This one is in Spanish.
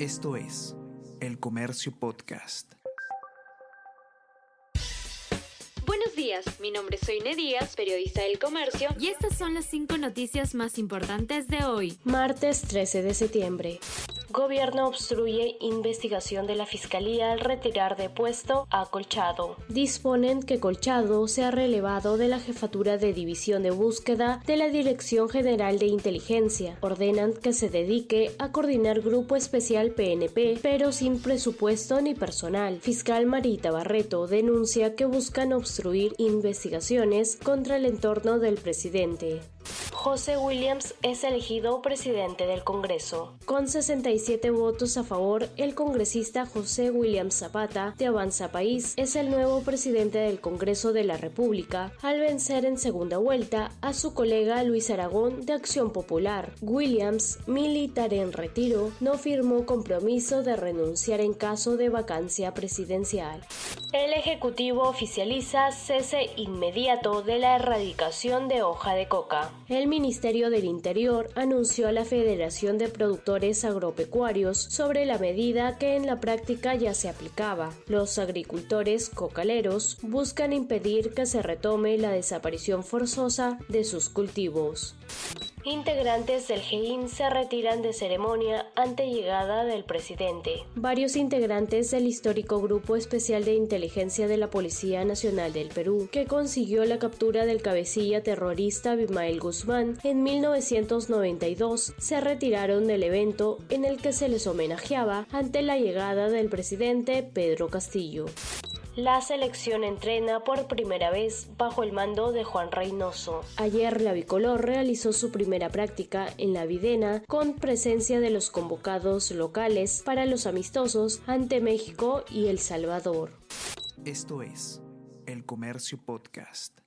Esto es El Comercio Podcast. Buenos días, mi nombre es Soine Díaz, periodista del Comercio, y estas son las cinco noticias más importantes de hoy, martes 13 de septiembre. Gobierno obstruye investigación de la Fiscalía al retirar de puesto a Colchado. Disponen que Colchado sea relevado de la jefatura de división de búsqueda de la Dirección General de Inteligencia. Ordenan que se dedique a coordinar grupo especial PNP, pero sin presupuesto ni personal. Fiscal Marita Barreto denuncia que buscan obstruir investigaciones contra el entorno del presidente. José Williams es elegido presidente del Congreso. Con 67 votos a favor, el congresista José Williams Zapata de Avanza País es el nuevo presidente del Congreso de la República al vencer en segunda vuelta a su colega Luis Aragón de Acción Popular. Williams, militar en retiro, no firmó compromiso de renunciar en caso de vacancia presidencial. El Ejecutivo oficializa cese inmediato de la erradicación de hoja de coca. El Ministerio del Interior anunció a la Federación de Productores Agropecuarios sobre la medida que en la práctica ya se aplicaba. Los agricultores cocaleros buscan impedir que se retome la desaparición forzosa de sus cultivos. Integrantes del GEIN se retiran de ceremonia ante llegada del presidente. Varios integrantes del histórico Grupo Especial de Inteligencia de la Policía Nacional del Perú, que consiguió la captura del cabecilla terrorista Abimael Guzmán en 1992, se retiraron del evento en el que se les homenajeaba ante la llegada del presidente Pedro Castillo la selección entrena por primera vez bajo el mando de Juan Reynoso. Ayer la bicolor realizó su primera práctica en la Videna con presencia de los convocados locales para los amistosos ante México y El Salvador. Esto es El Comercio Podcast.